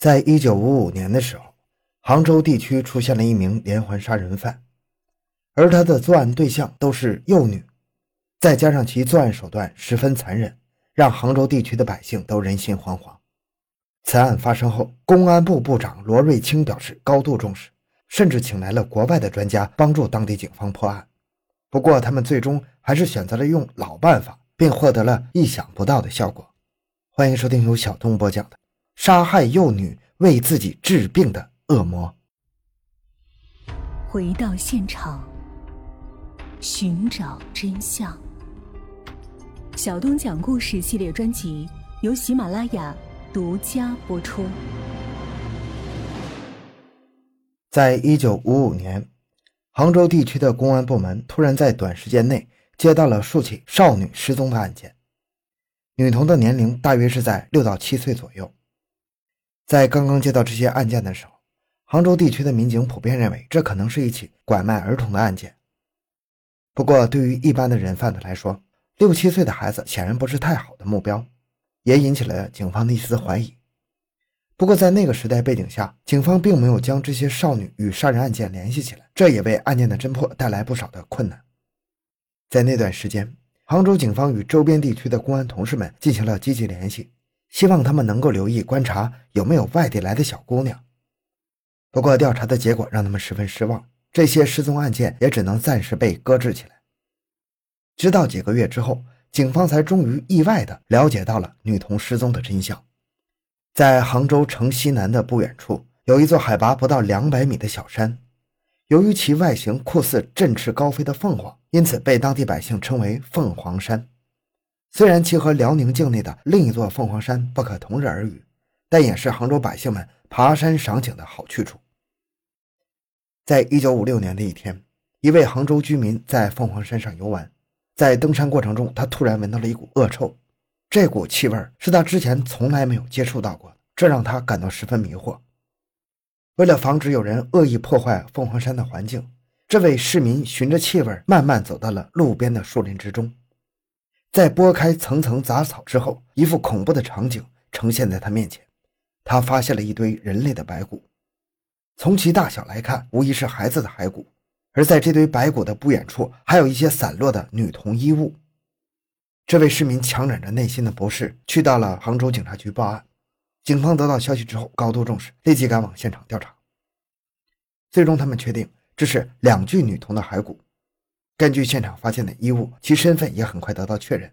在一九五五年的时候，杭州地区出现了一名连环杀人犯，而他的作案对象都是幼女，再加上其作案手段十分残忍，让杭州地区的百姓都人心惶惶。此案发生后，公安部部长罗瑞卿表示高度重视，甚至请来了国外的专家帮助当地警方破案。不过，他们最终还是选择了用老办法，并获得了意想不到的效果。欢迎收听由小东播讲的。杀害幼女为自己治病的恶魔。回到现场，寻找真相。小东讲故事系列专辑由喜马拉雅独家播出。在一九五五年，杭州地区的公安部门突然在短时间内接到了数起少女失踪的案件，女童的年龄大约是在六到七岁左右。在刚刚接到这些案件的时候，杭州地区的民警普遍认为这可能是一起拐卖儿童的案件。不过，对于一般的人贩子来说，六七岁的孩子显然不是太好的目标，也引起了警方的一丝怀疑。不过，在那个时代背景下，警方并没有将这些少女与杀人案件联系起来，这也为案件的侦破带来不少的困难。在那段时间，杭州警方与周边地区的公安同事们进行了积极联系。希望他们能够留意观察有没有外地来的小姑娘。不过调查的结果让他们十分失望，这些失踪案件也只能暂时被搁置起来。直到几个月之后，警方才终于意外地了解到了女童失踪的真相。在杭州城西南的不远处，有一座海拔不到两百米的小山，由于其外形酷似振翅高飞的凤凰，因此被当地百姓称为凤凰山。虽然其和辽宁境内的另一座凤凰山不可同日而语，但也是杭州百姓们爬山赏景的好去处。在一九五六年的一天，一位杭州居民在凤凰山上游玩，在登山过程中，他突然闻到了一股恶臭，这股气味是他之前从来没有接触到过，这让他感到十分迷惑。为了防止有人恶意破坏凤凰山的环境，这位市民循着气味慢慢走到了路边的树林之中。在拨开层层杂草之后，一副恐怖的场景呈现在他面前。他发现了一堆人类的白骨，从其大小来看，无疑是孩子的骸骨。而在这堆白骨的不远处，还有一些散落的女童衣物。这位市民强忍着内心的不适，去到了杭州警察局报案。警方得到消息之后，高度重视，立即赶往现场调查。最终，他们确定这是两具女童的骸骨。根据现场发现的衣物，其身份也很快得到确认，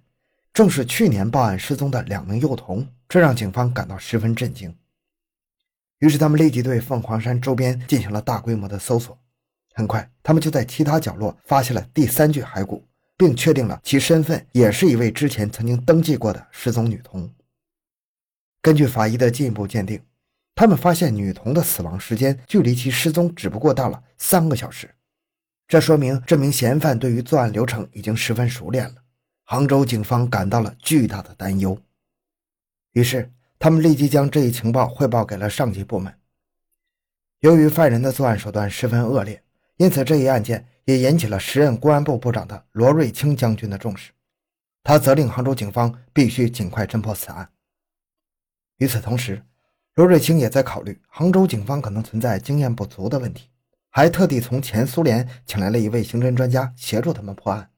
正是去年报案失踪的两名幼童，这让警方感到十分震惊。于是他们立即对凤凰山周边进行了大规模的搜索。很快，他们就在其他角落发现了第三具骸骨，并确定了其身份也是一位之前曾经登记过的失踪女童。根据法医的进一步鉴定，他们发现女童的死亡时间距离其失踪只不过到了三个小时。这说明这名嫌犯对于作案流程已经十分熟练了。杭州警方感到了巨大的担忧，于是他们立即将这一情报汇报给了上级部门。由于犯人的作案手段十分恶劣，因此这一案件也引起了时任公安部部长的罗瑞卿将军的重视。他责令杭州警方必须尽快侦破此案。与此同时，罗瑞卿也在考虑杭州警方可能存在经验不足的问题。还特地从前苏联请来了一位刑侦专家协助他们破案。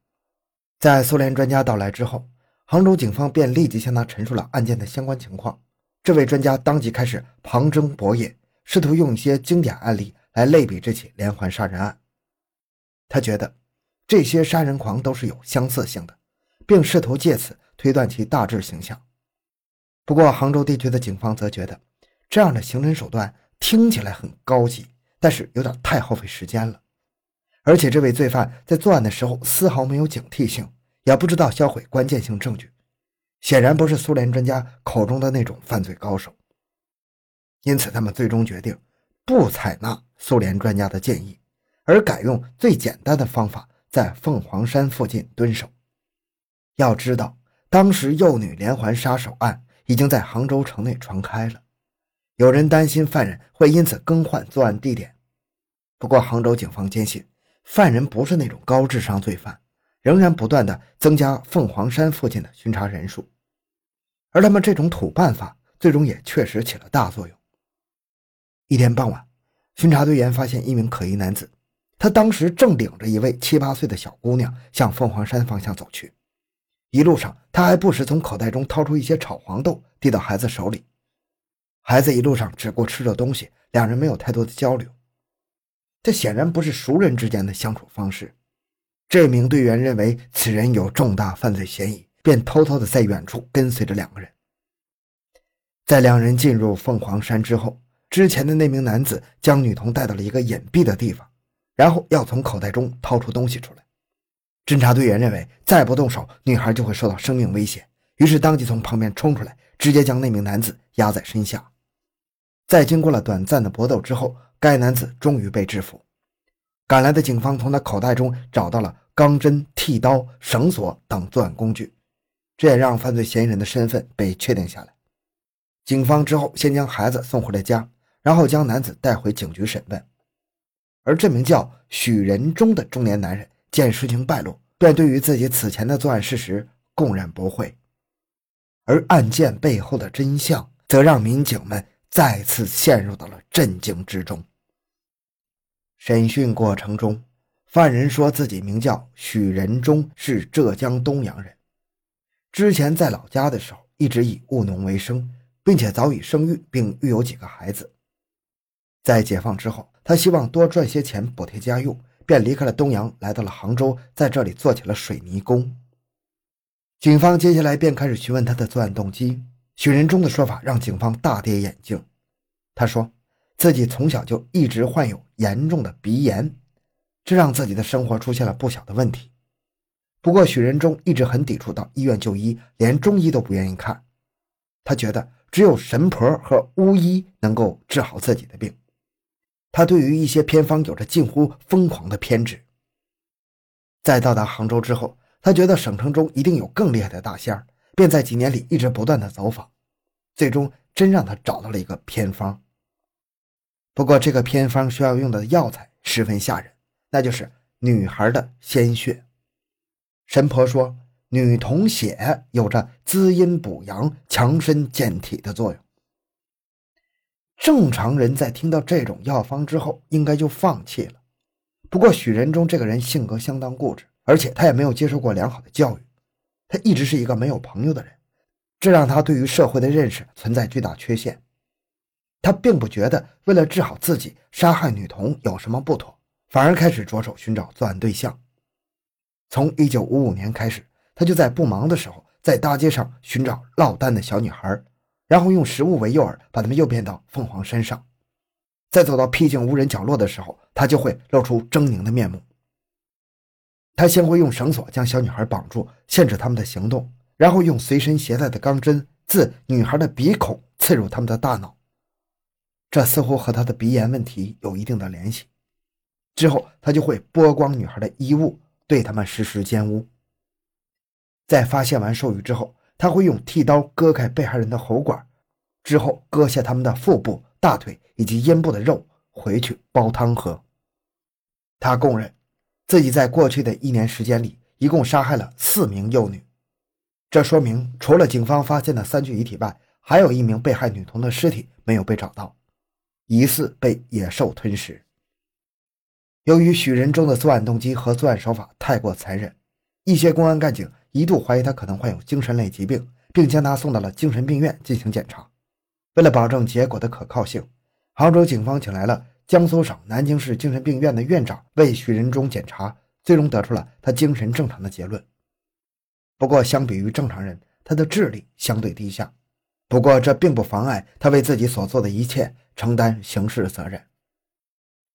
在苏联专家到来之后，杭州警方便立即向他陈述了案件的相关情况。这位专家当即开始旁征博引，试图用一些经典案例来类比这起连环杀人案。他觉得这些杀人狂都是有相似性的，并试图借此推断其大致形象。不过，杭州地区的警方则觉得这样的刑侦手段听起来很高级。但是有点太耗费时间了，而且这位罪犯在作案的时候丝毫没有警惕性，也不知道销毁关键性证据，显然不是苏联专家口中的那种犯罪高手。因此，他们最终决定不采纳苏联专家的建议，而改用最简单的方法，在凤凰山附近蹲守。要知道，当时幼女连环杀手案已经在杭州城内传开了。有人担心犯人会因此更换作案地点，不过杭州警方坚信犯人不是那种高智商罪犯，仍然不断的增加凤凰山附近的巡查人数，而他们这种土办法最终也确实起了大作用。一天傍晚，巡查队员发现一名可疑男子，他当时正领着一位七八岁的小姑娘向凤凰山方向走去。一路上，他还不时从口袋中掏出一些炒黄豆递到孩子手里。孩子一路上只顾吃着东西，两人没有太多的交流。这显然不是熟人之间的相处方式。这名队员认为此人有重大犯罪嫌疑，便偷偷的在远处跟随着两个人。在两人进入凤凰山之后，之前的那名男子将女童带到了一个隐蔽的地方，然后要从口袋中掏出东西出来。侦查队员认为再不动手，女孩就会受到生命危险，于是当即从旁边冲出来，直接将那名男子压在身下。在经过了短暂的搏斗之后，该男子终于被制服。赶来的警方从他口袋中找到了钢针、剃刀、绳索等作案工具，这也让犯罪嫌疑人的身份被确定下来。警方之后先将孩子送回了家，然后将男子带回警局审问。而这名叫许仁忠的中年男人见事情败露，便对于自己此前的作案事实供认不讳。而案件背后的真相，则让民警们。再次陷入到了震惊之中。审讯过程中，犯人说自己名叫许仁忠，是浙江东阳人。之前在老家的时候，一直以务农为生，并且早已生育，并育有几个孩子。在解放之后，他希望多赚些钱补贴家用，便离开了东阳，来到了杭州，在这里做起了水泥工。警方接下来便开始询问他的作案动机。许仁忠的说法让警方大跌眼镜。他说自己从小就一直患有严重的鼻炎，这让自己的生活出现了不小的问题。不过，许仁忠一直很抵触到医院就医，连中医都不愿意看。他觉得只有神婆和巫医能够治好自己的病。他对于一些偏方有着近乎疯狂的偏执。在到达杭州之后，他觉得省城中一定有更厉害的大仙儿。便在几年里一直不断的走访，最终真让他找到了一个偏方。不过这个偏方需要用的药材十分吓人，那就是女孩的鲜血。神婆说，女童血有着滋阴补阳、强身健体的作用。正常人在听到这种药方之后，应该就放弃了。不过许仁忠这个人性格相当固执，而且他也没有接受过良好的教育。他一直是一个没有朋友的人，这让他对于社会的认识存在巨大缺陷。他并不觉得为了治好自己杀害女童有什么不妥，反而开始着手寻找作案对象。从1955年开始，他就在不忙的时候在大街上寻找落单的小女孩，然后用食物为诱饵，把她们诱骗到凤凰山上。在走到僻静无人角落的时候，他就会露出狰狞的面目。他先会用绳索将小女孩绑住，限制他们的行动，然后用随身携带的钢针自女孩的鼻孔刺入他们的大脑。这似乎和他的鼻炎问题有一定的联系。之后，他就会剥光女孩的衣物，对他们实施奸污。在发现完兽鱼之后，他会用剃刀割开被害人的喉管，之后割下他们的腹部、大腿以及阴部的肉，回去煲汤喝。他供认。自己在过去的一年时间里，一共杀害了四名幼女，这说明除了警方发现的三具遗体外，还有一名被害女童的尸体没有被找到，疑似被野兽吞食。由于许仁忠的作案动机和作案手法太过残忍，一些公安干警一度怀疑他可能患有精神类疾病，并将他送到了精神病院进行检查。为了保证结果的可靠性，杭州警方请来了。江苏省南京市精神病院的院长为许仁忠检查，最终得出了他精神正常的结论。不过，相比于正常人，他的智力相对低下。不过，这并不妨碍他为自己所做的一切承担刑事责任。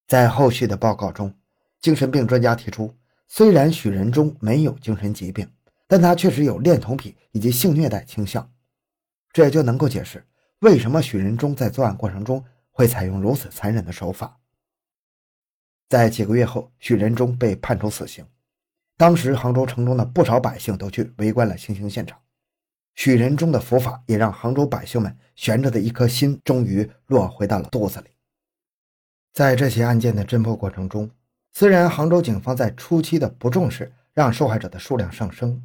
在后续的报告中，精神病专家提出，虽然许仁忠没有精神疾病，但他确实有恋童癖以及性虐待倾向，这也就能够解释为什么许仁忠在作案过程中。会采用如此残忍的手法。在几个月后，许仁忠被判处死刑。当时杭州城中的不少百姓都去围观了行刑现场。许仁忠的伏法也让杭州百姓们悬着的一颗心终于落回到了肚子里。在这起案件的侦破过程中，虽然杭州警方在初期的不重视让受害者的数量上升，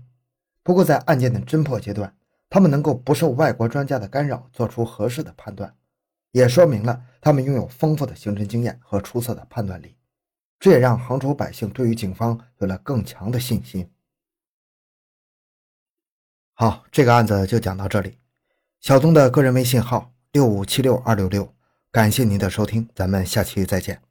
不过在案件的侦破阶段，他们能够不受外国专家的干扰，做出合适的判断。也说明了他们拥有丰富的刑侦经验和出色的判断力。这也让杭州百姓对于警方有了更强的信心。好，这个案子就讲到这里。小东的个人微信号六五七六二六六，感谢您的收听，咱们下期再见。